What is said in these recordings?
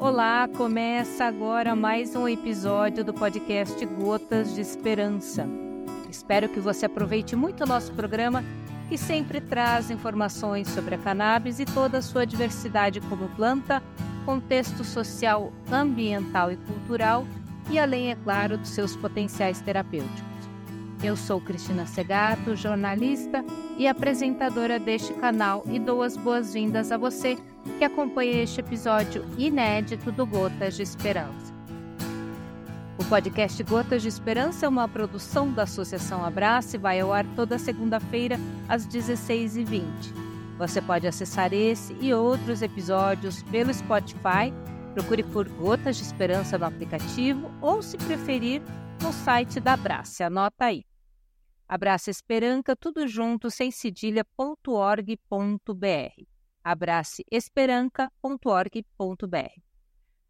Olá, começa agora mais um episódio do podcast Gotas de Esperança. Espero que você aproveite muito o nosso programa, que sempre traz informações sobre a cannabis e toda a sua diversidade como planta, contexto social, ambiental e cultural, e além, é claro, dos seus potenciais terapêuticos. Eu sou Cristina Segato, jornalista e apresentadora deste canal e dou as boas-vindas a você que acompanha este episódio inédito do Gotas de Esperança. O podcast Gotas de Esperança é uma produção da Associação Abraço e vai ao ar toda segunda-feira às 16h20. Você pode acessar esse e outros episódios pelo Spotify, procure por Gotas de Esperança no aplicativo ou, se preferir, no site da Abraça. Anota aí. Abraça Esperança, tudo junto, sem cedilha.org.br. abraceesperanca.org.br.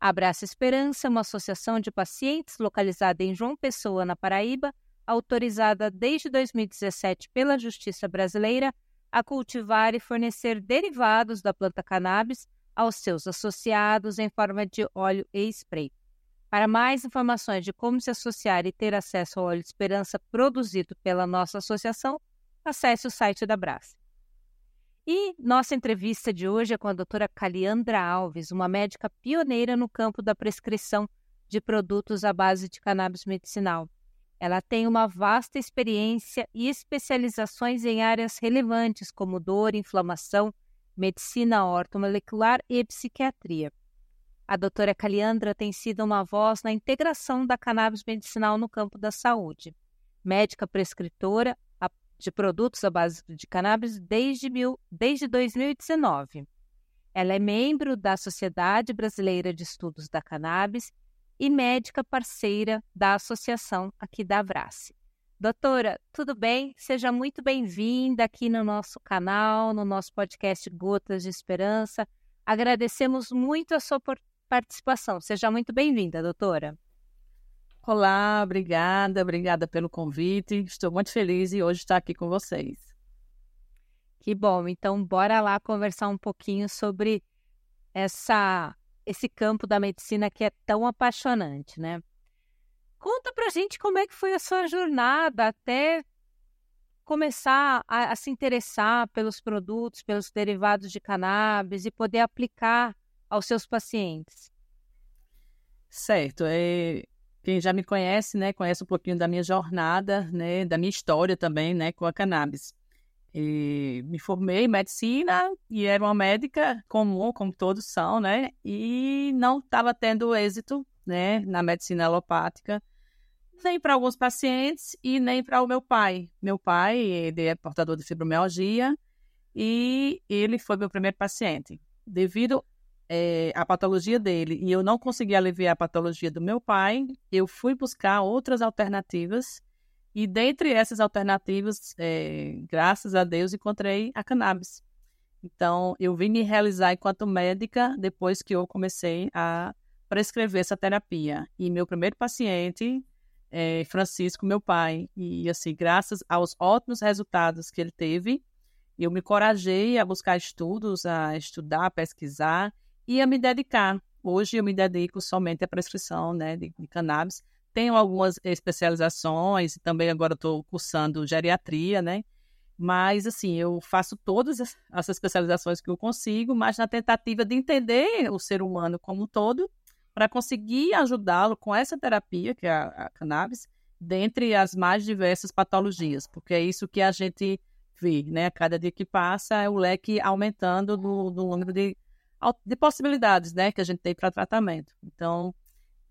Abraça Esperança é uma associação de pacientes localizada em João Pessoa, na Paraíba, autorizada desde 2017 pela Justiça Brasileira a cultivar e fornecer derivados da planta cannabis aos seus associados em forma de óleo e spray. Para mais informações de como se associar e ter acesso ao óleo de esperança produzido pela nossa associação, acesse o site da Brás. E nossa entrevista de hoje é com a doutora Caliandra Alves, uma médica pioneira no campo da prescrição de produtos à base de cannabis medicinal. Ela tem uma vasta experiência e especializações em áreas relevantes como dor, inflamação, medicina ortomolecular e psiquiatria. A doutora Caliandra tem sido uma voz na integração da cannabis medicinal no campo da saúde. Médica prescritora de produtos à base de cannabis desde, mil, desde 2019. Ela é membro da Sociedade Brasileira de Estudos da Cannabis e médica parceira da associação aqui da Avrace. Doutora, tudo bem? Seja muito bem-vinda aqui no nosso canal, no nosso podcast Gotas de Esperança. Agradecemos muito a sua participação. Seja muito bem-vinda, doutora. Olá, obrigada, obrigada pelo convite. Estou muito feliz e hoje estar aqui com vocês. Que bom. Então, bora lá conversar um pouquinho sobre essa esse campo da medicina que é tão apaixonante, né? Conta pra gente como é que foi a sua jornada até começar a, a se interessar pelos produtos, pelos derivados de cannabis e poder aplicar aos seus pacientes? Certo. É, quem já me conhece, né, conhece um pouquinho da minha jornada, né, da minha história também, né, com a cannabis. E me formei em medicina e era uma médica comum, como todos são, né, e não estava tendo êxito, né, na medicina alopática, nem para alguns pacientes e nem para o meu pai. Meu pai, ele é portador de fibromialgia e ele foi meu primeiro paciente. Devido é, a patologia dele e eu não consegui aliviar a patologia do meu pai, eu fui buscar outras alternativas e dentre essas alternativas, é, graças a Deus, encontrei a cannabis. Então, eu vim me realizar enquanto médica depois que eu comecei a prescrever essa terapia. E meu primeiro paciente é Francisco, meu pai. E, assim, graças aos ótimos resultados que ele teve, eu me corajei a buscar estudos, a estudar, a pesquisar e a me dedicar. Hoje eu me dedico somente à prescrição né, de, de cannabis. Tenho algumas especializações, também agora estou cursando geriatria, né? Mas, assim, eu faço todas as especializações que eu consigo, mas na tentativa de entender o ser humano como um todo, para conseguir ajudá-lo com essa terapia, que é a, a cannabis, dentre as mais diversas patologias, porque é isso que a gente vê, né? A cada dia que passa, é o leque aumentando do, do número de de possibilidades, né, que a gente tem para tratamento. Então,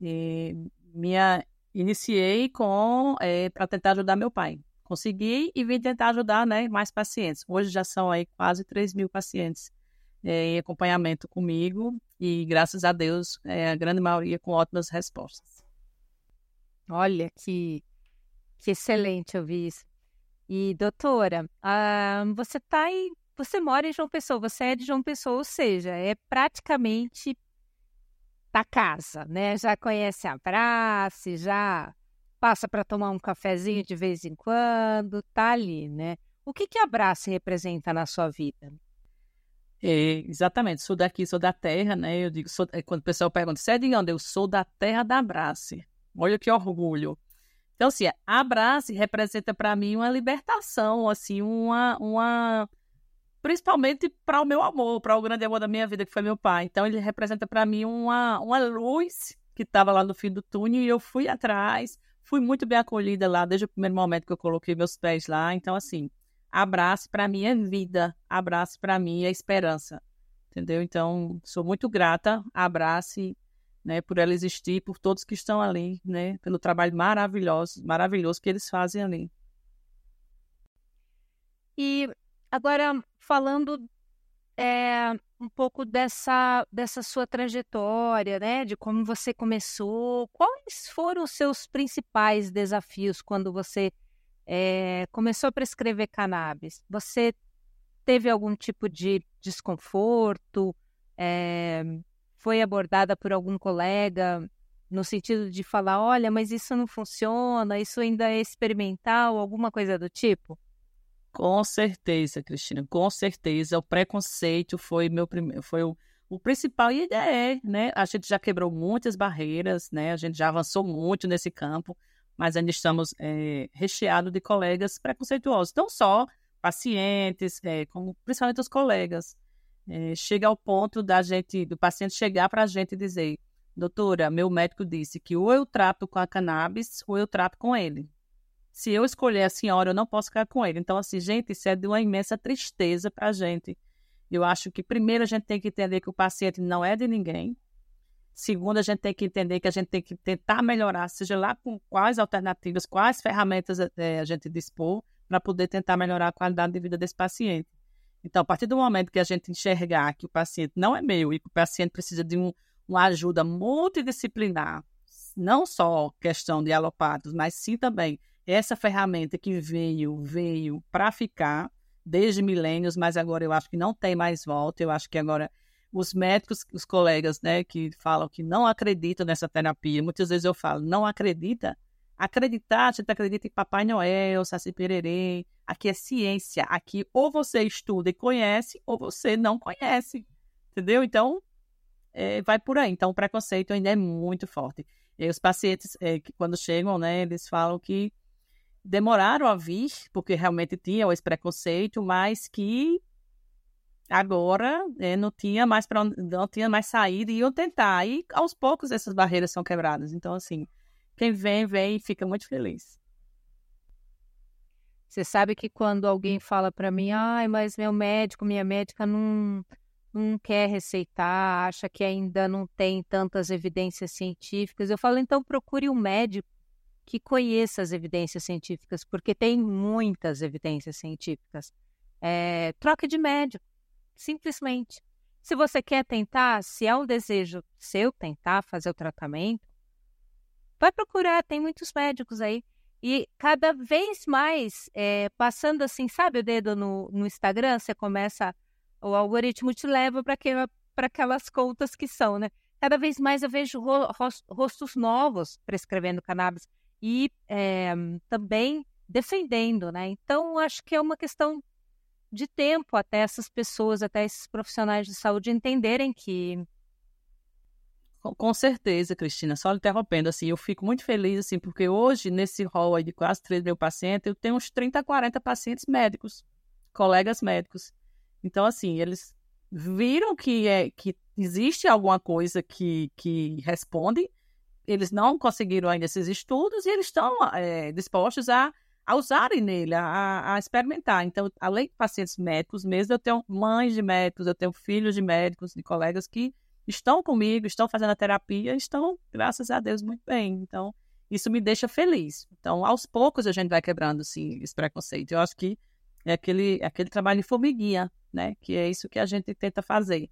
eh, minha iniciei com eh, para tentar ajudar meu pai. Consegui e vim tentar ajudar, né, mais pacientes. Hoje já são aí quase 3 mil pacientes eh, em acompanhamento comigo e graças a Deus a grande maioria com ótimas respostas. Olha que que excelente ouvir isso. E doutora, ah, você está aí você mora em João Pessoa, você é de João Pessoa, ou seja, é praticamente da casa, né? Já conhece a praça, já passa para tomar um cafezinho de vez em quando, tá ali, né? O que, que a Brace representa na sua vida? É, exatamente, sou daqui, sou da terra, né? Eu digo, sou, é, quando o pessoal pergunta, você é de onde? Eu sou da terra da Abrace. Olha que orgulho. Então, assim, a Abrace representa para mim uma libertação, assim, uma, uma principalmente para o meu amor, para o grande amor da minha vida, que foi meu pai. Então, ele representa para mim uma, uma luz que estava lá no fim do túnel e eu fui atrás, fui muito bem acolhida lá desde o primeiro momento que eu coloquei meus pés lá. Então, assim, abraço para mim é vida, abraço para mim é esperança, entendeu? Então, sou muito grata, abrace, né, por ela existir, por todos que estão ali, né, pelo trabalho maravilhoso, maravilhoso que eles fazem ali. E agora falando é, um pouco dessa, dessa sua trajetória, né, de como você começou, quais foram os seus principais desafios quando você é, começou a prescrever cannabis, você teve algum tipo de desconforto? É, foi abordada por algum colega no sentido de falar, olha, mas isso não funciona, isso ainda é experimental, alguma coisa do tipo? Com certeza, Cristina, com certeza. O preconceito foi meu primeiro, foi o, o principal e é, né? A gente já quebrou muitas barreiras, né? A gente já avançou muito nesse campo mas ainda estamos é, recheados de colegas preconceituosos, não só pacientes, é, como principalmente os colegas. É, chega ao ponto da gente, do paciente chegar para a gente e dizer, doutora, meu médico disse que ou eu trato com a cannabis ou eu trato com ele. Se eu escolher a senhora, eu não posso ficar com ele. Então, assim, gente, isso é de uma imensa tristeza para a gente. Eu acho que primeiro a gente tem que entender que o paciente não é de ninguém, Segundo, a gente tem que entender que a gente tem que tentar melhorar, seja lá com quais alternativas, quais ferramentas é, a gente dispor para poder tentar melhorar a qualidade de vida desse paciente. Então, a partir do momento que a gente enxergar que o paciente não é meu e que o paciente precisa de um, uma ajuda multidisciplinar, não só questão de alopatos, mas sim também essa ferramenta que veio, veio para ficar desde milênios, mas agora eu acho que não tem mais volta. Eu acho que agora os médicos, os colegas, né, que falam que não acreditam nessa terapia, muitas vezes eu falo, não acredita? Acreditar, a gente acredita em Papai Noel, Saci Pererê, aqui é ciência, aqui ou você estuda e conhece, ou você não conhece, entendeu? Então, é, vai por aí. Então, o preconceito ainda é muito forte. E os pacientes, é, que quando chegam, né, eles falam que demoraram a vir, porque realmente tinha esse preconceito, mas que agora é, não tinha mais para não tinha mais saída e iam tentar. E aos poucos essas barreiras são quebradas. Então, assim, quem vem, vem e fica muito feliz. Você sabe que quando alguém fala para mim, ai, mas meu médico, minha médica não, não quer receitar, acha que ainda não tem tantas evidências científicas, eu falo, então procure um médico que conheça as evidências científicas, porque tem muitas evidências científicas. É, troque de médico Simplesmente. Se você quer tentar, se é um desejo seu tentar fazer o tratamento, vai procurar, tem muitos médicos aí. E cada vez mais, é, passando assim, sabe o dedo no, no Instagram, você começa, o algoritmo te leva para aquela, aquelas contas que são, né? Cada vez mais eu vejo rostos novos prescrevendo cannabis e é, também defendendo, né? Então, acho que é uma questão de tempo até essas pessoas, até esses profissionais de saúde entenderem que. Com certeza, Cristina. Só interrompendo, assim, eu fico muito feliz, assim, porque hoje, nesse rol aí de quase 3 mil pacientes, eu tenho uns 30, 40 pacientes médicos, colegas médicos. Então, assim, eles viram que, é, que existe alguma coisa que, que responde, eles não conseguiram ainda esses estudos e eles estão é, dispostos a a usarem nele, a, a, experimentar. Então, além de pacientes médicos mesmo, eu tenho mães de médicos, eu tenho filhos de médicos, de colegas que estão comigo, estão fazendo a terapia, estão, graças a Deus, muito bem. Então, isso me deixa feliz. Então, aos poucos a gente vai quebrando assim, esse preconceito. Eu acho que é aquele, é aquele trabalho de formiguinha, né? Que é isso que a gente tenta fazer.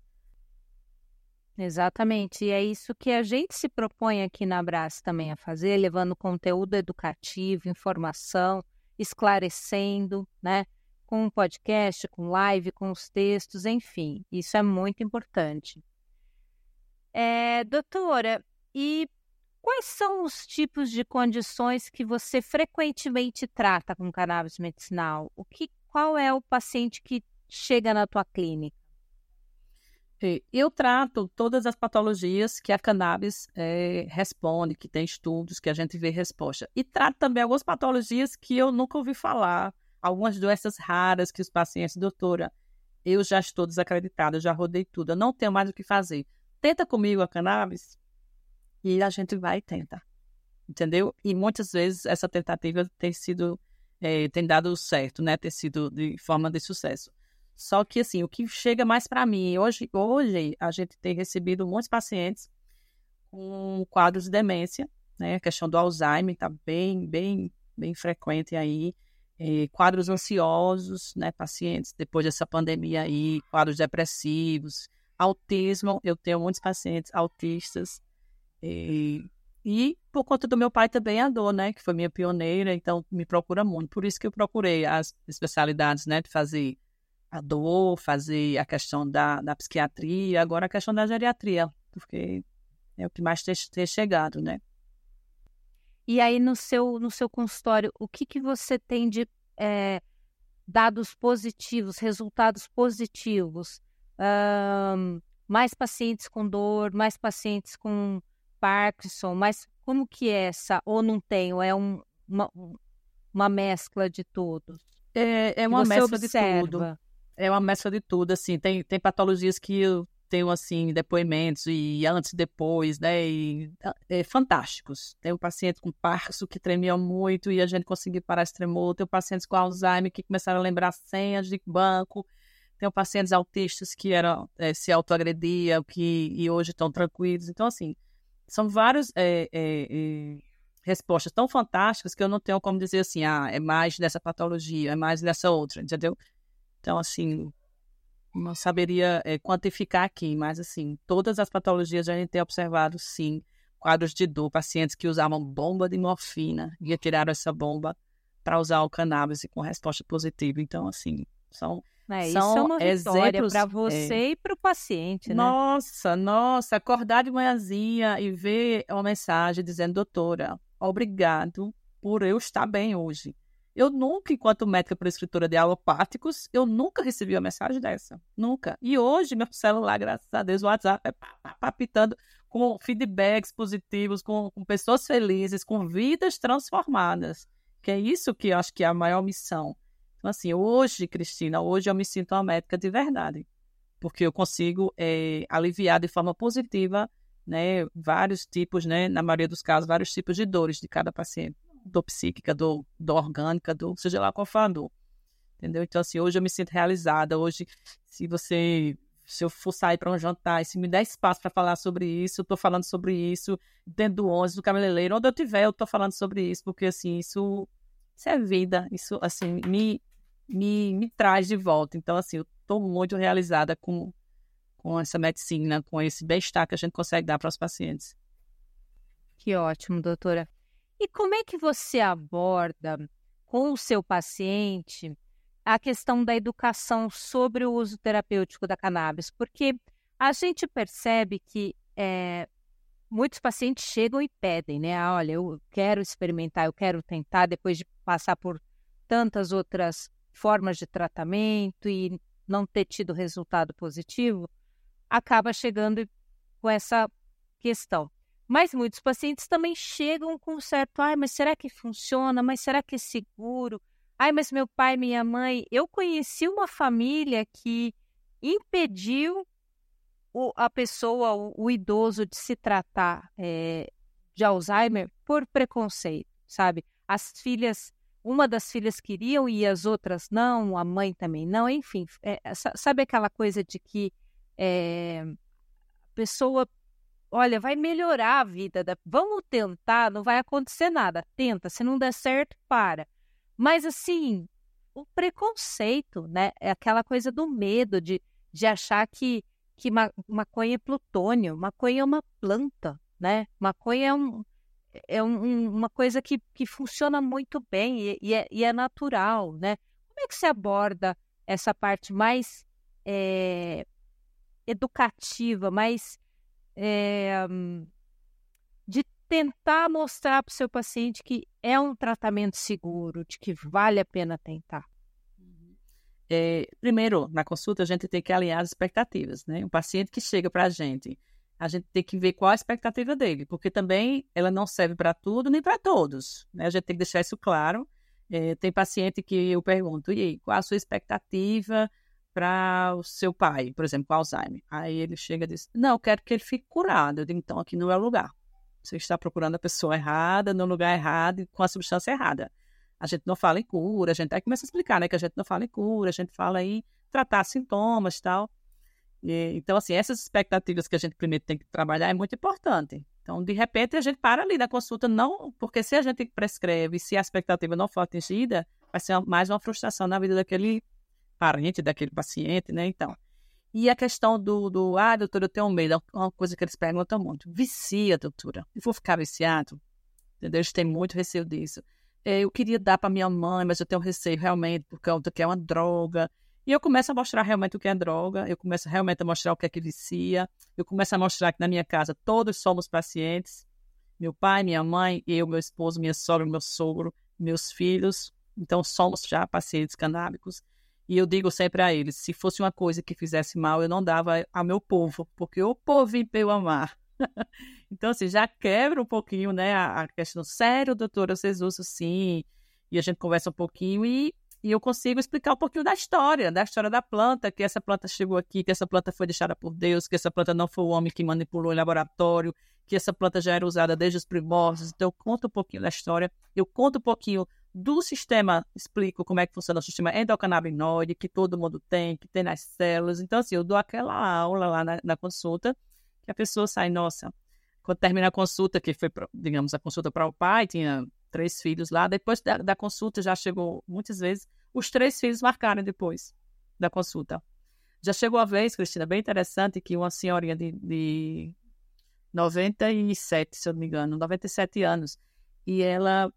Exatamente, e é isso que a gente se propõe aqui na Abraço também a fazer, levando conteúdo educativo, informação, esclarecendo, né? Com um podcast, com live, com os textos, enfim, isso é muito importante. É, doutora, e quais são os tipos de condições que você frequentemente trata com cannabis medicinal? O que, qual é o paciente que chega na tua clínica? Eu trato todas as patologias que a cannabis é, responde, que tem estudos, que a gente vê resposta. E trato também algumas patologias que eu nunca ouvi falar, algumas doenças raras que os pacientes, doutora, eu já estou desacreditada, já rodei tudo, eu não tenho mais o que fazer. Tenta comigo a cannabis e a gente vai e tenta. Entendeu? E muitas vezes essa tentativa tem sido, é, tem dado certo, né? Tem sido de forma de sucesso. Só que, assim, o que chega mais para mim, hoje, hoje a gente tem recebido muitos pacientes com quadros de demência, né? A questão do Alzheimer está bem, bem, bem frequente aí. É, quadros ansiosos, né? Pacientes depois dessa pandemia aí, quadros depressivos, autismo. Eu tenho muitos pacientes autistas. E, e por conta do meu pai também a dor, né? Que foi minha pioneira, então me procura muito. Por isso que eu procurei as especialidades, né? De fazer a dor, fazer a questão da, da psiquiatria, agora a questão da geriatria, porque é o que mais tem, tem chegado, né? E aí no seu, no seu consultório, o que, que você tem de é, dados positivos, resultados positivos? Um, mais pacientes com dor, mais pacientes com Parkinson, mas como que é essa? Ou não tem? Ou é um, uma, uma mescla de todos? É, é uma mescla observa? de tudo é uma mescla de tudo, assim, tem, tem patologias que eu tenho, assim, depoimentos e antes e depois, né, e é, fantásticos. Tem um paciente com Parkinson que tremia muito e a gente conseguiu parar esse tremor, tem pacientes com Alzheimer que começaram a lembrar senhas de banco, tem pacientes autistas que eram, é, se autoagrediam que, e hoje estão tranquilos, então, assim, são vários... É, é, é, respostas tão fantásticas que eu não tenho como dizer assim, ah, é mais dessa patologia, é mais dessa outra, entendeu? Então, assim, não saberia é, quantificar aqui, mas, assim, todas as patologias a gente tem observado, sim, quadros de dor, pacientes que usavam bomba de morfina e retiraram essa bomba para usar o cannabis com resposta positiva. Então, assim, são. É, são isso é uma exemplos para você é... e para o paciente, né? Nossa, nossa, acordar de manhãzinha e ver uma mensagem dizendo, doutora, obrigado por eu estar bem hoje. Eu nunca, enquanto médica prescritora de alopáticos, eu nunca recebi uma mensagem dessa. Nunca. E hoje, meu celular, graças a Deus, o WhatsApp é papitando com feedbacks positivos, com, com pessoas felizes, com vidas transformadas. Que é isso que eu acho que é a maior missão. Então, assim, hoje, Cristina, hoje eu me sinto uma médica de verdade. Porque eu consigo é, aliviar de forma positiva né, vários tipos, né, na maioria dos casos, vários tipos de dores de cada paciente dor psíquica, dor, dor orgânica, dor, seja lá qual for a dor. Entendeu? Então, assim, hoje eu me sinto realizada. Hoje, se você se eu for sair para um jantar e se me der espaço para falar sobre isso, eu estou falando sobre isso dentro do ônibus, do cabeleireiro, onde eu tiver, eu estou falando sobre isso, porque assim, isso, isso é vida, isso assim, me, me, me traz de volta. Então, assim, eu estou muito realizada com, com essa medicina, com esse bem-estar que a gente consegue dar para os pacientes. Que ótimo, doutora. E como é que você aborda com o seu paciente a questão da educação sobre o uso terapêutico da cannabis? Porque a gente percebe que é, muitos pacientes chegam e pedem, né? Ah, olha, eu quero experimentar, eu quero tentar, depois de passar por tantas outras formas de tratamento e não ter tido resultado positivo, acaba chegando com essa questão. Mas muitos pacientes também chegam com um certo, ai, mas será que funciona? Mas será que é seguro? Ai, mas meu pai, minha mãe. Eu conheci uma família que impediu o, a pessoa, o, o, idoso, de se tratar é, de Alzheimer por preconceito, sabe? As filhas, uma das filhas queriam e as outras não, a mãe também não, enfim. É, sabe aquela coisa de que é, a pessoa olha, vai melhorar a vida. Da... Vamos tentar, não vai acontecer nada. Tenta, se não der certo, para. Mas assim, o preconceito, né? É aquela coisa do medo de, de achar que, que ma maconha é plutônio, maconha é uma planta, né? Maconha é, um, é um, uma coisa que, que funciona muito bem e, e, é, e é natural, né? Como é que se aborda essa parte mais é, educativa, mais é, de tentar mostrar para o seu paciente que é um tratamento seguro, de que vale a pena tentar. Uhum. é, primeiro, na consulta, a gente tem que alinhar as expectativas, né? Um paciente que chega para a gente, a gente tem que ver qual a expectativa dele, porque também ela não serve para tudo nem para todos, né? A gente tem que deixar isso claro. É, tem paciente que eu pergunto, e aí, qual a sua expectativa para o seu pai, por exemplo, com Alzheimer? Aí ele chega e diz, não, eu quero que ele fique curado. Eu digo, então, aqui não é o lugar. Você está procurando a pessoa errada, no lugar errado com a substância errada. A gente não fala em cura, a gente aí começa a explicar, né, que a gente não fala em cura, a gente fala em tratar sintomas tal. E, então, assim, essas expectativas que a gente primeiro tem que trabalhar é muito importante. Então, de repente, a gente para ali na consulta, não, porque se a gente prescreve, se a expectativa não for atingida, vai ser mais uma frustração na vida daquele parente, daquele paciente, né? Então, e a questão do, do ah, doutora, eu tenho medo, é uma coisa que eles perguntam muito. Vicia, doutora. Eu vou ficar viciado? Entendeu? Eles têm muito receio disso. É, eu queria dar para minha mãe, mas eu tenho receio realmente, porque é, que é uma droga. E eu começo a mostrar realmente o que é droga, eu começo realmente a mostrar o que é que vicia, eu começo a mostrar que na minha casa todos somos pacientes, meu pai, minha mãe, eu, meu esposo, minha sogra, meu sogro, meus filhos, então somos já pacientes canábicos. E eu digo sempre a eles: se fosse uma coisa que fizesse mal, eu não dava ao meu povo, porque o povo veio amar. então, assim, já quebra um pouquinho, né, a, a questão, sério, doutora, vocês usam sim, e a gente conversa um pouquinho e, e eu consigo explicar um pouquinho da história, da história da planta, que essa planta chegou aqui, que essa planta foi deixada por Deus, que essa planta não foi o homem que manipulou em laboratório, que essa planta já era usada desde os primórdios. Então, eu conto um pouquinho da história, eu conto um pouquinho do sistema, explico como é que funciona o sistema endocannabinoide, que todo mundo tem, que tem nas células. Então, assim, eu dou aquela aula lá na, na consulta, que a pessoa sai, nossa, quando termina a consulta, que foi, digamos, a consulta para o pai, tinha três filhos lá, depois da, da, consulta já chegou, muitas vezes, os três filhos marcaram depois da consulta. Já chegou a vez, Cristina, bem interessante, que uma senhorinha de, de 97, se eu não me engano, 97 anos, e ela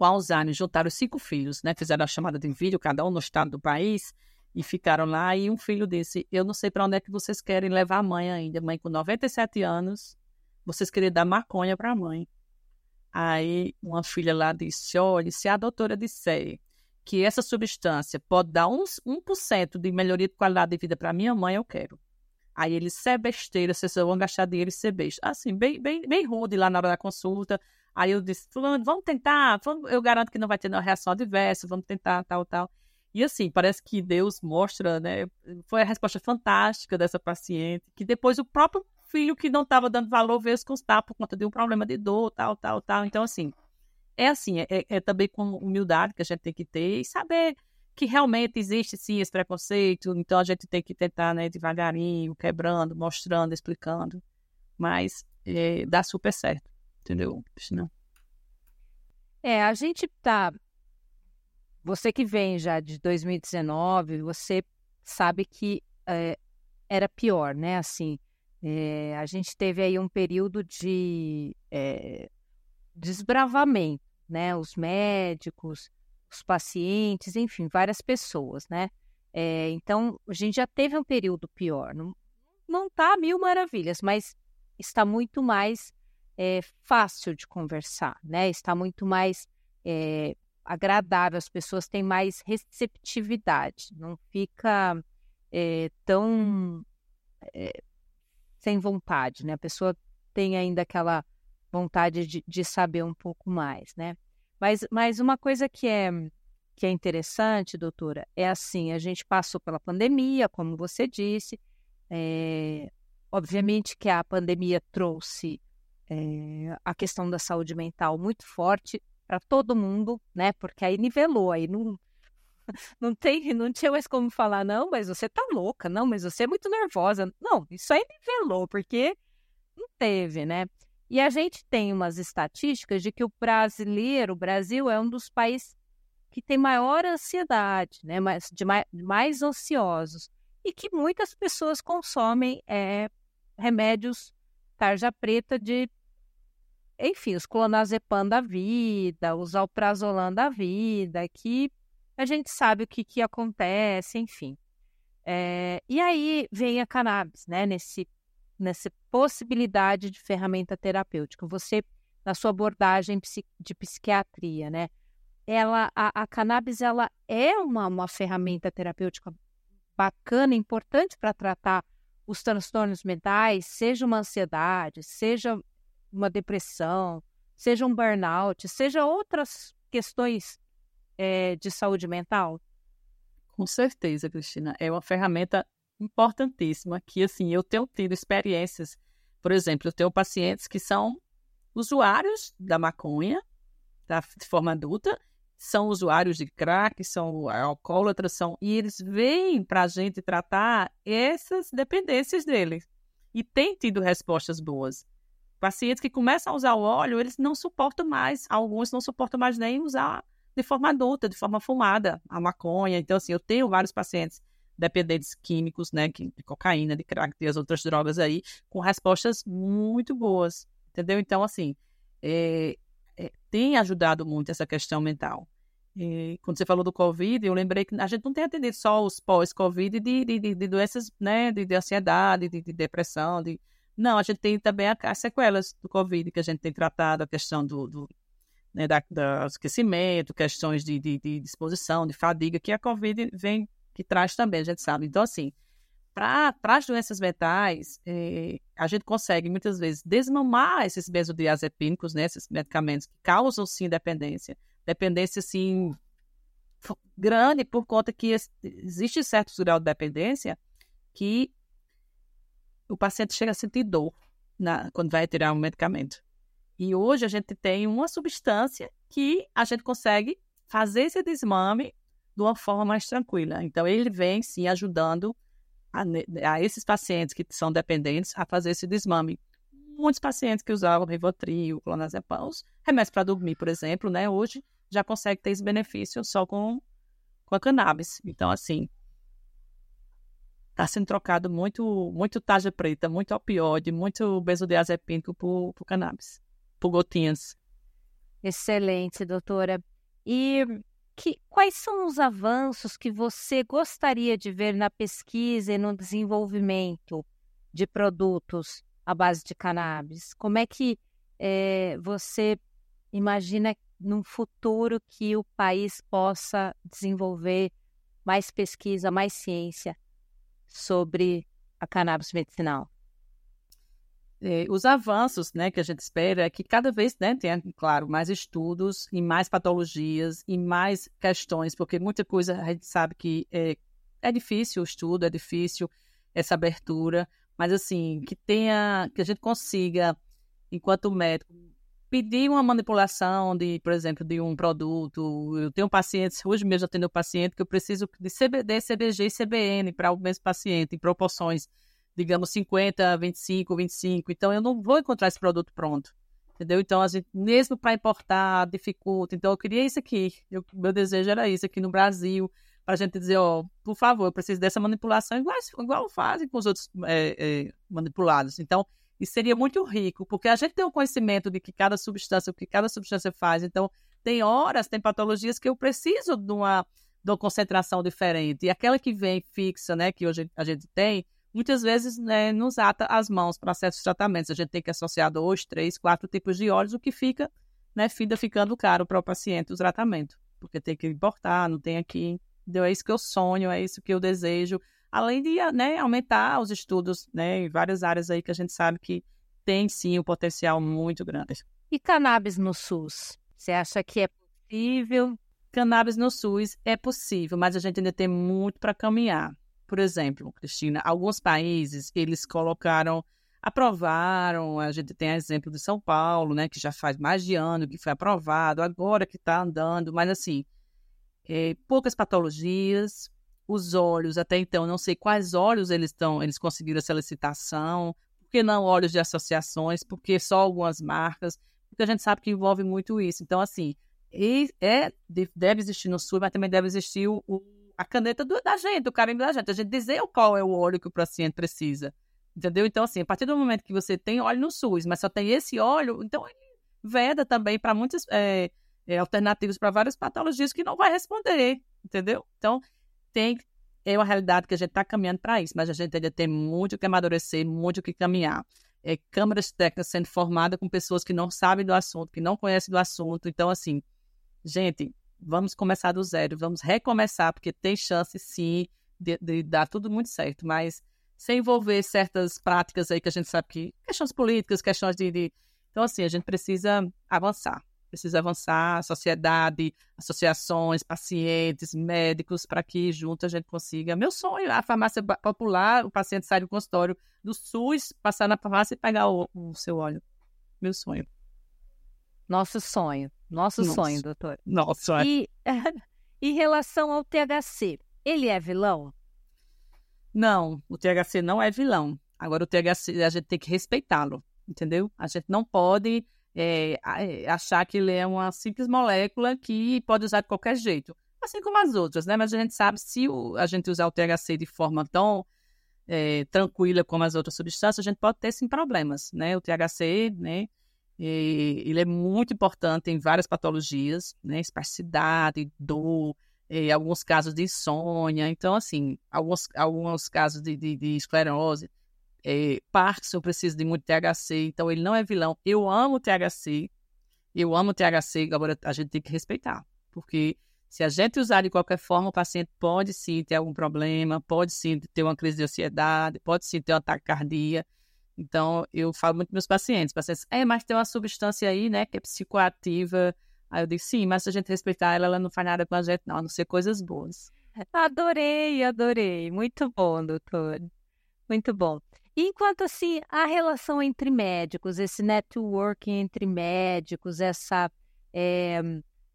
com Alzheimer, juntaram cinco filhos, né? Fizeram a chamada de vídeo, cada um no estado do país, e ficaram lá. E um filho disse: Eu não sei para onde é que vocês querem levar a mãe ainda. Mãe com 97 anos, vocês querem dar maconha para a mãe. Aí uma filha lá disse: Olha, se a doutora disser que essa substância pode dar uns 1% de melhoria de qualidade de vida para minha mãe, eu quero. Aí eles, se é besteira, vocês vão gastar dinheiro e ser besta. Assim, bem, bem, bem rude lá na hora da consulta. Aí eu disse, fulano, vamos tentar, eu garanto que não vai ter nenhuma reação adversa, vamos tentar, tal, tal. E assim, parece que Deus mostra, né? Foi a resposta fantástica dessa paciente, que depois o próprio filho que não estava dando valor veio se constar por conta de um problema de dor, tal, tal, tal. Então, assim, é assim, é, é também com humildade que a gente tem que ter e saber que realmente existe sim esse preconceito, então a gente tem que tentar, né, devagarinho, quebrando, mostrando, explicando, mas é, dá super certo entendeu? Não. É, a gente tá. Você que vem já de 2019, você sabe que é, era pior, né? Assim, é, a gente teve aí um período de é, desbravamento, né? Os médicos, os pacientes, enfim, várias pessoas, né? É, então, a gente já teve um período pior. Não, não tá mil maravilhas, mas está muito mais é, fácil de conversar, né? Está muito mais é, agradável, as pessoas têm mais receptividade, não fica é, tão sem vontade, né? A pessoa tem ainda aquela vontade de, de saber um pouco mais, né? Mas, mas uma coisa que é que é interessante, doutora, é assim, a gente passou pela pandemia, como você disse, é, obviamente que a pandemia trouxe é, a questão da saúde mental muito forte para todo mundo, né? Porque aí nivelou, aí não, não tem, não tinha mais como falar, não, mas você tá louca, não, mas você é muito nervosa. Não, isso aí nivelou, porque não teve, né? E a gente tem umas estatísticas de que o brasileiro, o Brasil é um dos países que tem maior ansiedade, né? Mais, de mais, mais ociosos. E que muitas pessoas consomem é, remédios tarja preta de enfim, os clonazepam da vida, os alprazolam da vida, que a gente sabe o que, que acontece, enfim. É, e aí vem a cannabis, né, nesse, nessa possibilidade de ferramenta terapêutica. Você, na sua abordagem de psiquiatria, né, ela, a, a cannabis ela é uma, uma ferramenta terapêutica bacana, importante para tratar os transtornos mentais, seja uma ansiedade, seja uma depressão, seja um burnout, seja outras questões é, de saúde mental? Com certeza, Cristina. É uma ferramenta importantíssima que, assim, eu tenho tido experiências. Por exemplo, eu tenho pacientes que são usuários da maconha da, de forma adulta, são usuários de crack, são alcoólatras, são, e eles vêm para a gente tratar essas dependências deles. E tem tido respostas boas. Pacientes que começam a usar o óleo, eles não suportam mais, alguns não suportam mais nem usar de forma adulta, de forma fumada, a maconha. Então, assim, eu tenho vários pacientes dependentes químicos, né, de cocaína, de crack, e as outras drogas aí, com respostas muito boas, entendeu? Então, assim, é, é, tem ajudado muito essa questão mental. E quando você falou do Covid, eu lembrei que a gente não tem atendido só os pós-Covid de, de, de, de, doenças, né, de, de ansiedade, de, de, depressão, de... Não, a gente tem também as sequelas do Covid, que a gente tem tratado, a questão do, do né, da, da esquecimento, questões de, de, de disposição, de fadiga, que a Covid vem, que traz também, a gente sabe. Então, assim, para as doenças mentais, eh, a gente consegue muitas vezes desmamar esses benzodiazepínicos, né, esses medicamentos que causam sim dependência. Dependência, assim, grande por conta que existe certo grau de dependência que o paciente chega a sentir dor na, quando vai tirar um medicamento. E hoje a gente tem uma substância que a gente consegue fazer esse desmame de uma forma mais tranquila. Então, ele vem, sim, ajudando a, a esses pacientes que são dependentes a fazer esse desmame. Muitos pacientes que usavam Rivotril, clonazepam, remédios para dormir, por exemplo, né, hoje já conseguem ter esse benefício só com, com a cannabis. Então, assim, está sendo trocado muito, muito taja preta, muito opioide, muito benzodiazepínico por, por cannabis, por gotinhas. Excelente, doutora. E que, quais são os avanços que você gostaria de ver na pesquisa e no desenvolvimento de produtos à base de cannabis? Como é que é, você imagina num futuro que o país possa desenvolver mais pesquisa, mais ciência sobre a cannabis medicinal? É, os avanços né, que a gente espera é que cada vez né, tenha, claro, mais estudos e mais patologias e mais questões, porque muita coisa a gente sabe que é, é difícil o estudo, é difícil essa abertura, mas assim, que tenha, que a gente consiga, enquanto médico, pedir uma manipulação de, por exemplo, de um produto. Eu tenho pacientes, hoje mesmo eu tenho um paciente que eu preciso de CBD, CBG e CBN para o mesmo paciente, em proporções digamos, 50, 25, 25. Então, eu não vou encontrar esse produto pronto. Entendeu? Então, a gente, mesmo para importar, dificulta. Então, eu queria isso aqui. Eu, meu desejo era isso aqui no Brasil, para a gente dizer, ó, por favor, eu preciso dessa manipulação, igual, igual fazem com os outros é, é, manipulados. Então, isso seria muito rico, porque a gente tem o conhecimento de que cada substância, o que cada substância faz. Então, tem horas, tem patologias que eu preciso de uma, de uma concentração diferente. E aquela que vem fixa, né, que hoje a gente tem, muitas vezes né, nos ata as mãos para certos tratamentos. A gente tem que associar dois, três, quatro tipos de óleos, o que fica, né, fica ficando caro para o paciente o tratamento, porque tem que importar, não tem aqui. Entendeu? É isso que eu sonho, é isso que eu desejo. Além de né, aumentar os estudos né, em várias áreas aí que a gente sabe que tem sim um potencial muito grande. E cannabis no SUS? Você acha que é possível? Cannabis no SUS é possível, mas a gente ainda tem muito para caminhar. Por exemplo, Cristina, alguns países eles colocaram, aprovaram, a gente tem exemplo de São Paulo, né, que já faz mais de ano que foi aprovado, agora que está andando, mas assim, é, poucas patologias, os olhos, até então, não sei quais olhos eles estão, eles conseguiram essa licitação, por que não olhos de associações, porque só algumas marcas, porque a gente sabe que envolve muito isso. Então, assim, é, deve existir no SUS, mas também deve existir o, a caneta do, da gente, o carimbo da gente, a gente dizer qual é o óleo que o paciente precisa. Entendeu? Então, assim, a partir do momento que você tem óleo no SUS, mas só tem esse óleo, então ele veda também para muitas é, alternativas para várias patologias que não vai responder, entendeu? Então, tem é uma realidade que a gente está caminhando para isso, mas a gente ainda tem muito que amadurecer, muito que caminhar. É, câmaras técnicas sendo formadas com pessoas que não sabem do assunto, que não conhecem do assunto. Então, assim, gente, vamos começar do zero, vamos recomeçar, porque tem chance sim de, de dar tudo muito certo, mas sem envolver certas práticas aí que a gente sabe que questões políticas, questões de, de... então assim a gente precisa avançar, precisa avançar, a sociedade, associações, pacientes, médicos, para que junto a gente consiga. Meu sonho, a farmácia popular, o paciente sai do consultório do SUS, passar na farmácia e pegar o, o seu óleo. Meu sonho. Nosso sonho. Nosso Nossa. sonho, doutor. Nosso é. E em relação ao THC, ele é vilão? Não, o THC não é vilão. Agora, o THC, a gente tem que respeitá-lo, entendeu? A gente não pode é, achar que ele é uma simples molécula que pode usar de qualquer jeito, assim como as outras, né? Mas a gente sabe se o, a gente usar o THC de forma tão é, tranquila como as outras substâncias, a gente pode ter sim problemas, né? O THC, né? E ele é muito importante em várias patologias, né? Espasticidade, dor, alguns casos de insônia. Então, assim, alguns, alguns casos de, de, de esclerose. É, Parkinson precisa de muito THC, então ele não é vilão. Eu amo THC, eu amo THC, agora a gente tem que respeitar, porque se a gente usar de qualquer forma, o paciente pode sim ter algum problema, pode sim ter uma crise de ansiedade, pode sim ter um ataque cardíaco. Então, eu falo muito para meus pacientes, pacientes, é, mas tem uma substância aí, né, que é psicoativa. Aí eu digo, sim, mas se a gente respeitar ela, ela não faz nada com a gente, não, a não ser coisas boas. Adorei, adorei. Muito bom, doutor. Muito bom. Enquanto assim, a relação entre médicos, esse networking entre médicos, essa, é,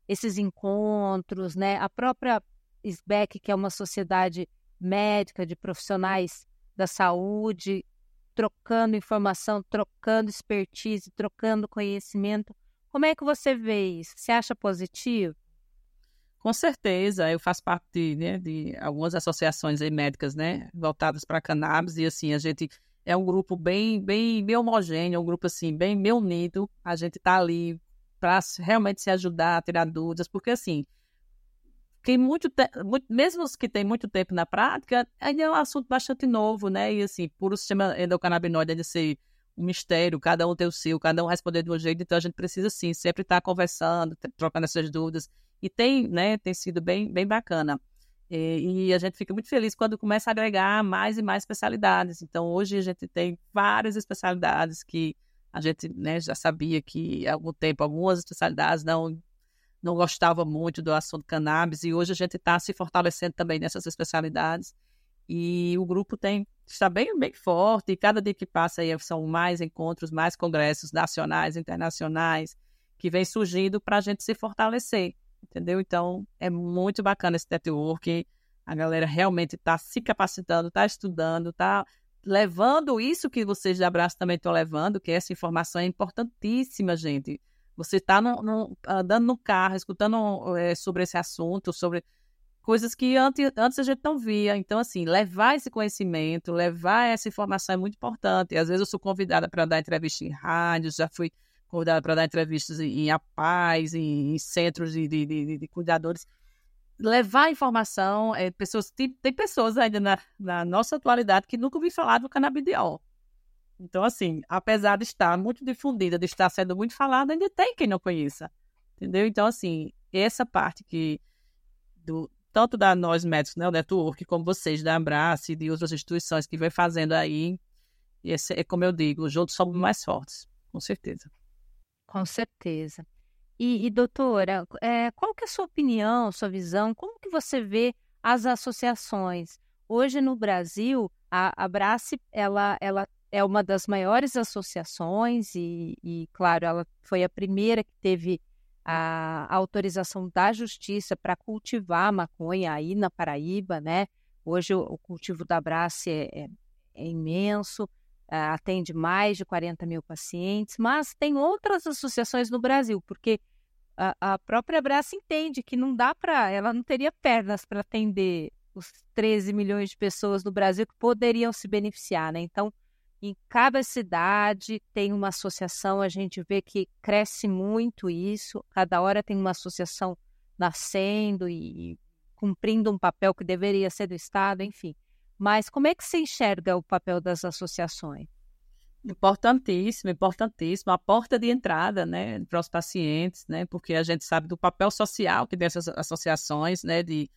esses encontros, né? A própria SBEC, que é uma sociedade médica de profissionais da saúde, trocando informação, trocando expertise, trocando conhecimento. Como é que você vê isso? Você acha positivo? Com certeza, eu faço parte de, né, de algumas associações médicas, né, voltadas para cannabis e assim a gente é um grupo bem, bem, bem homogêneo, um grupo assim bem, bem unido. A gente está ali para realmente se ajudar, tirar dúvidas, porque assim quem muito, muito, mesmo os que têm muito tempo na prática, ainda é um assunto bastante novo, né? E assim, por o sistema endocannabinoide ainda ser um mistério, cada um tem o seu, cada um responder de um jeito, então a gente precisa sim sempre estar conversando, trocando essas dúvidas. E tem, né, tem sido bem, bem bacana. E, e, a gente fica muito feliz quando começa a agregar mais e mais especialidades. Então, hoje a gente tem várias especialidades que a gente né, já sabia que há algum tempo algumas especialidades não não gostava muito do assunto cannabis e hoje a gente está se fortalecendo também nessas especialidades e o grupo tem está bem bem forte e cada dia que passa aí são mais encontros, mais congressos nacionais, internacionais que vem surgindo para a gente se fortalecer, entendeu? Então é muito bacana esse network, a galera realmente está se capacitando, está estudando, está levando isso que vocês da Abraço também estão levando, que essa informação é importantíssima, gente você está andando no carro, escutando é, sobre esse assunto, sobre coisas que antes, antes a gente não via. Então, assim, levar esse conhecimento, levar essa informação é muito importante. Às vezes eu sou convidada para dar entrevista em rádios, já fui para dar entrevistas em APAES, em, em centros de, de, de, de, cuidadores. Levar informação, é, pessoas, tem, tem pessoas ainda na, na nossa atualidade que nunca ouviram falar do canabidiol. Então, assim, apesar de estar muito difundida, de estar sendo muito falada, ainda tem quem não conheça. Entendeu? Então, assim, essa parte que do, tanto da nós médicos, né, o network, como vocês da Abraço e de outras instituições que vem fazendo aí, esse é como eu digo, juntos somos mais fortes, com certeza. Com certeza. E, e doutora, é, qual que é a sua opinião, sua visão? Como que você vê as associações? Hoje no Brasil, a Abrace, ela, ela é uma das maiores associações e, e, claro, ela foi a primeira que teve a, a autorização da justiça para cultivar maconha aí na Paraíba, né? Hoje o, o cultivo da Brace é, é, é imenso, atende mais de 40 mil pacientes, mas tem outras associações no Brasil, porque a, a própria Brace entende que não dá para, ela não teria pernas para atender os 13 milhões de pessoas no Brasil que poderiam se beneficiar, né? Então, em cada cidade tem uma associação, a gente vê que cresce muito isso, cada hora tem uma associação nascendo e cumprindo um papel que deveria ser do Estado, enfim. Mas como é que se enxerga o papel das associações? Importantíssimo, importantíssimo. A porta de entrada, né, para os pacientes, né, porque a gente sabe do papel social que tem essas associações, né, de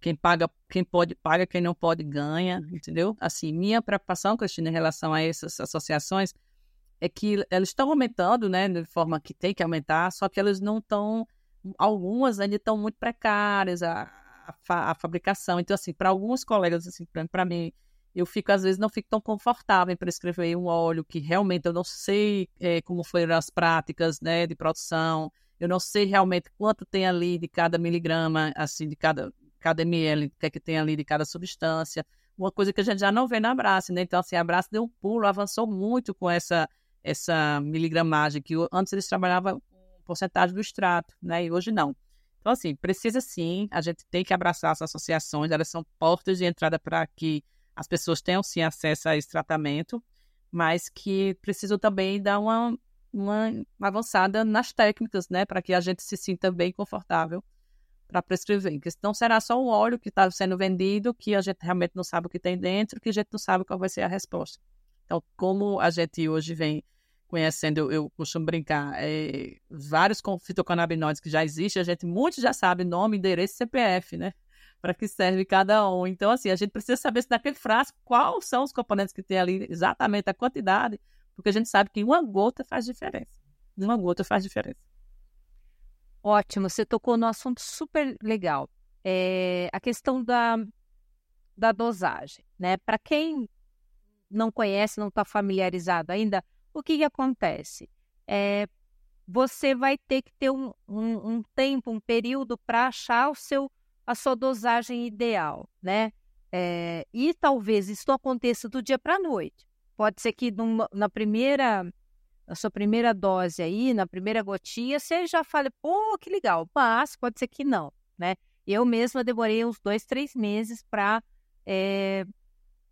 quem paga, quem pode paga, quem não pode ganha, entendeu? Assim, minha preocupação, Cristina, em relação a essas associações é que elas estão aumentando, né, de forma que tem que aumentar, só que elas não estão, algumas ainda estão muito precárias a, a, a fabricação. Então, assim, para alguns colegas, assim, para mim, eu fico, às vezes, não fico tão confortável em prescrever um óleo que realmente eu não sei é, como foram as práticas, né, de produção, eu não sei realmente quanto tem ali de cada miligrama, assim, de cada cada ml, o que é que tem ali de cada substância. Uma coisa que a gente já não vê na Abrace, né? Então, assim, a Abrace deu um pulo, avançou muito com essa, essa miligramagem, que antes eles trabalhavam porcentagem do extrato, né? E hoje não. Então, assim, precisa sim, a gente tem que abraçar as associações, elas são portas de entrada para que as pessoas tenham sim acesso a esse tratamento, mas que precisam também dar uma, uma avançada nas técnicas, né, para que a gente se sinta bem confortável para prescrever, porque será só um óleo que está sendo vendido, que a gente realmente não sabe o que tem dentro, que a gente não sabe qual vai ser a resposta. Então, como a gente hoje vem conhecendo, eu, costumo brincar, é, vários fitocannabinoides que já existem, a gente, muitos já sabe nome, endereço CPF, né? Para que serve cada um. Então, assim, a gente precisa saber se naquele frasco, quais são os componentes que tem ali, exatamente a quantidade, porque a gente sabe que uma gota faz diferença. Uma gota faz diferença. Ótimo, você tocou no assunto super legal. É a questão da, da dosagem, né? Para quem não conhece, não está familiarizado ainda, o que, que acontece? É, você vai ter que ter um, um, um tempo, um período para achar o seu, a sua dosagem ideal, né? É, e talvez isso aconteça do dia para a noite. Pode ser que numa, na primeira na sua primeira dose aí, na primeira gotinha, você já fala, pô, que legal, mas pode ser que não, né? Eu mesma demorei uns dois, três meses para é,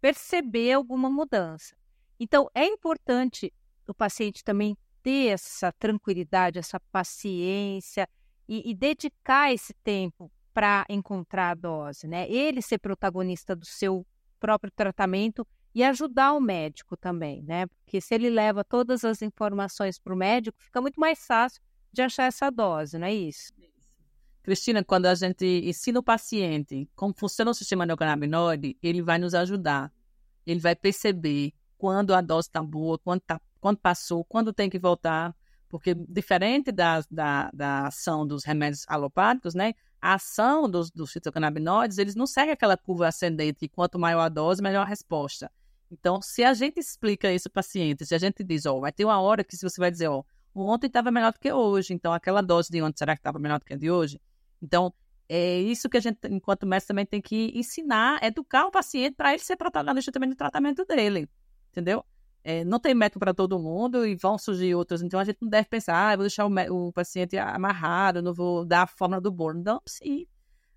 perceber alguma mudança. Então, é importante o paciente também ter essa tranquilidade, essa paciência e, e dedicar esse tempo para encontrar a dose, né? Ele ser protagonista do seu próprio tratamento e ajudar o médico também, né? Porque se ele leva todas as informações para o médico, fica muito mais fácil de achar essa dose, não é isso? Cristina, quando a gente ensina o paciente como funciona o sistema endocannabinoide, ele vai nos ajudar. Ele vai perceber quando a dose está boa, quando, tá, quando passou, quando tem que voltar. Porque, diferente da, da, da ação dos remédios alopáticos, né? a ação dos, dos fitocannabinoides, eles não seguem aquela curva ascendente, quanto maior a dose, melhor a resposta. Então, se a gente explica isso para paciente, se a gente diz, ó, vai ter uma hora que você vai dizer, ó, ontem estava melhor do que hoje, então aquela dose de ontem será que estava melhor do que a de hoje? Então, é isso que a gente, enquanto mestre, também tem que ensinar, educar o paciente para ele ser protagonista também do tratamento dele, entendeu? É, não tem método para todo mundo e vão surgir outros, então a gente não deve pensar, ah, vou deixar o, o paciente amarrado, não vou dar a fórmula do bolo. Não, sim.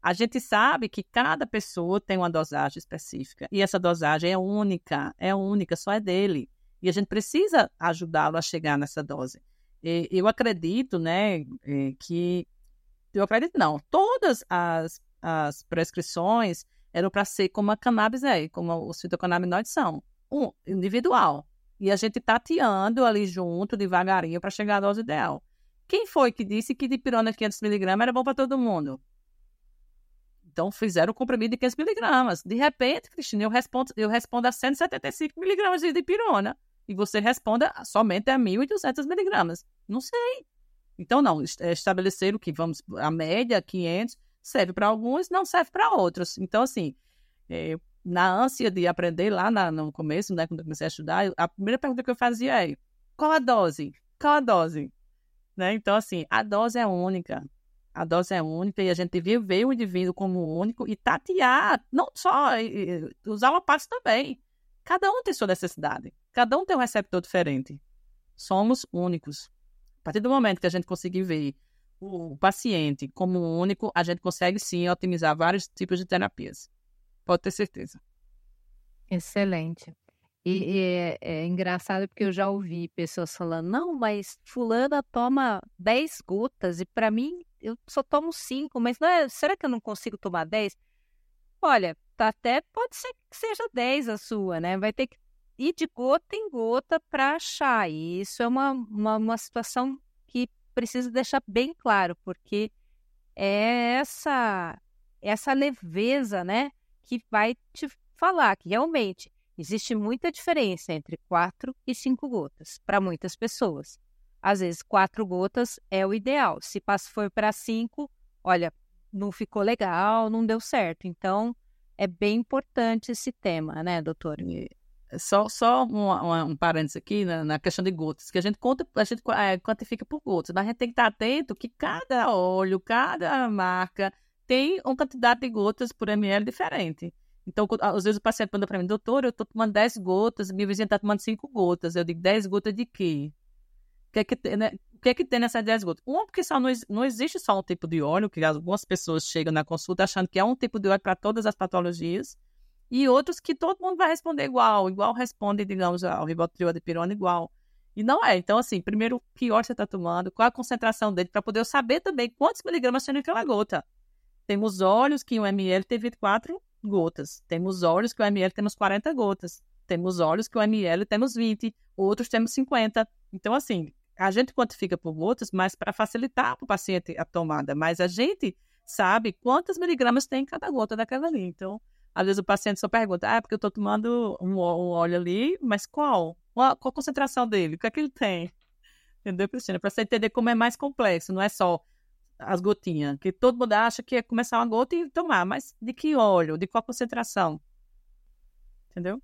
A gente sabe que cada pessoa tem uma dosagem específica e essa dosagem é única, é única, só é dele. E a gente precisa ajudá-lo a chegar nessa dose. E, eu acredito, né, é, que eu acredito não, todas as, as prescrições eram para ser como a cannabis é, como os fitocannabinoides são, um individual. E a gente tateando ali junto, devagarinho, para chegar à dose ideal. Quem foi que disse que de pirona 500mg era bom para todo mundo? Então, fizeram o comprimido de 500 miligramas. De repente, Cristina, eu respondo, eu respondo a 175 miligramas de dipirona. E você responda somente a 1.200 miligramas. Não sei. Então, não. É estabelecer o que vamos... A média, 500, serve para alguns, não serve para outros. Então, assim, é, na ânsia de aprender lá na, no começo, né, quando eu comecei a estudar, a primeira pergunta que eu fazia é: qual a dose? Qual a dose? Né? Então, assim, a dose é única a dose é única e a gente devia ver o indivíduo como único e tatear, não só os alopáticos também. Cada um tem sua necessidade, cada um tem um receptor diferente. Somos únicos. A partir do momento que a gente conseguir ver o paciente como único, a gente consegue sim otimizar vários tipos de terapias. Pode ter certeza. Excelente. E, e é, é, engraçado porque eu já ouvi pessoas falando, não, mas fulana toma 10 gotas e para mim eu só tomo 5, mas é, será que eu não consigo tomar 10? Olha, tá até pode ser que seja 10 a sua, né? Vai ter que ir de gota em gota para achar. E isso é uma, uma, uma situação que precisa deixar bem claro, porque é essa, essa leveza, né, que vai te falar que realmente existe muita diferença entre quatro e cinco gotas para muitas pessoas. Às vezes, quatro gotas é o ideal. Se for para cinco, olha, não ficou legal, não deu certo. Então, é bem importante esse tema, né, doutor? Só, só um, um parênteses aqui na, na, questão de gotas, que a gente conta, a gente é, quantifica por gotas, mas a gente tem que estar atento que cada óleo, cada marca tem uma quantidade de gotas por ml diferente. Então, às vezes o paciente manda para mim, doutor, eu estou tomando 10 gotas, minha vizinha está tomando 5 gotas. Eu digo, 10 gotas de quê? O que é que tem, né? o que, é que tem nessas 10 gotas? Um, porque só não, não existe só um tipo de óleo, que algumas pessoas chegam na consulta achando que é um tipo de óleo para todas as patologias, e outros que todo mundo vai responder igual, igual responde, digamos, ao Rivotril, a igual. E não é. Então, assim, primeiro, que óleo você está tomando, qual a concentração dele, para poder eu saber também quantos miligramas tem naquela gota. Temos óleos que um ml tem 24 gotas. Temos óleos que o ml temos 40 gotas. Temos óleos que o ml temos 20, outros temos 50. Então, assim, a gente quantifica por gotas, mas para facilitar para o paciente a tomada. Mas a gente sabe quantas miligramas tem em cada gota daquela ali. Então, às vezes o paciente só pergunta, ah, porque eu estou tomando um, óleo ali, mas qual? Qual a concentração dele? O que é que ele tem? Entendeu, Cristina? Para você entender como é mais complexo, não é só as gotinhas, que todo mundo acha que é começar uma gota e tomar, mas de que óleo, de qual concentração? Entendeu?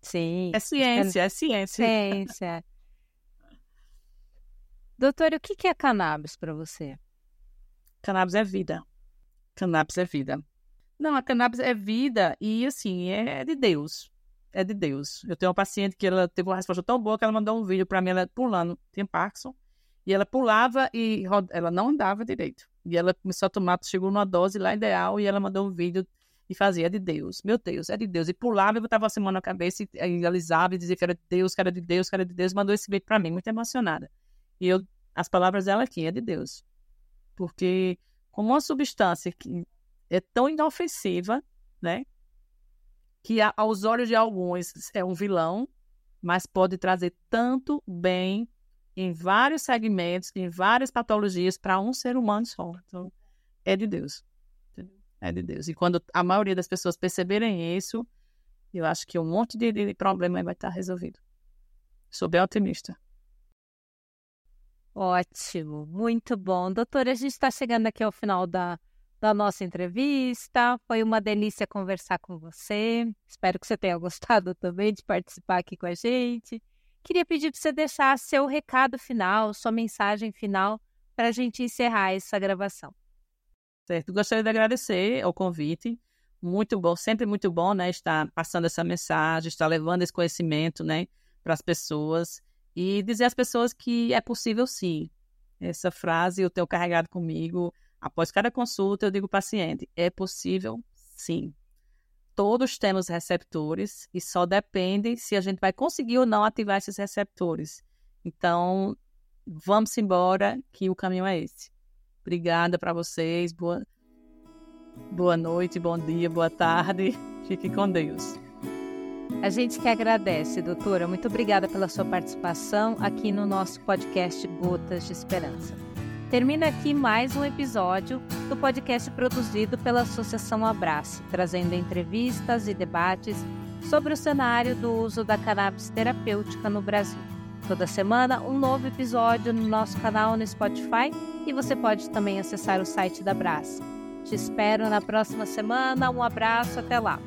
Sim. É ciência, é, é ciência. Ciência. Doutor, o que é cannabis para você? Cannabis é vida. Cannabis é vida. Não, a cannabis é vida e, assim, é de Deus. É de Deus. Eu tenho uma paciente que ela teve uma resposta tão boa que ela mandou um vídeo para mim, ela pulando, tem Parkinson, e ela pulava e ela não andava direito. E ela começou a tomar, chegou numa dose lá ideal e ela mandou um vídeo e fazia é de Deus. Meu Deus, é de Deus. E pulava e botava a semana na cabeça e alisava e dizia que era de Deus, que era de Deus, que era de Deus. Mandou esse vídeo para mim, muito emocionada. E eu, as palavras dela aqui, é de Deus. Porque como uma substância que é tão inofensiva, né? Que aos olhos de alguns é um vilão, mas pode trazer tanto bem em vários segmentos, em várias patologias para um ser humano só. Então, é de Deus. É de Deus. E quando a maioria das pessoas perceberem isso, eu acho que um monte de, de problema vai estar resolvido. Sou bem otimista. Ótimo, muito bom. Doutora, a gente está chegando aqui ao final da, da nossa entrevista. Foi uma delícia conversar com você. Espero que você tenha gostado também de participar aqui com a gente. Queria pedir para você deixar seu recado final, sua mensagem final, para a gente encerrar essa gravação. Certo. Gostaria de agradecer o convite. Muito bom, sempre muito bom, né? Estar passando essa mensagem, estar levando esse conhecimento, né, para as pessoas e dizer às pessoas que é possível sim. Essa frase eu tenho carregado comigo após cada consulta. Eu digo ao paciente: é possível sim todos temos receptores e só depende se a gente vai conseguir ou não ativar esses receptores. Então, vamos embora, que o caminho é esse. Obrigada para vocês. Boa, boa noite, bom dia, boa tarde. Fique com Deus. A gente que agradece, doutora. Muito obrigada pela sua participação aqui no nosso podcast Gotas de Esperança. Termina aqui mais um episódio do podcast produzido pela Associação Abraço, trazendo entrevistas e debates sobre o cenário do uso da cannabis terapêutica no Brasil. Toda semana, um novo episódio no nosso canal no Spotify e você pode também acessar o site da Abraço. Te espero na próxima semana. Um abraço, até lá!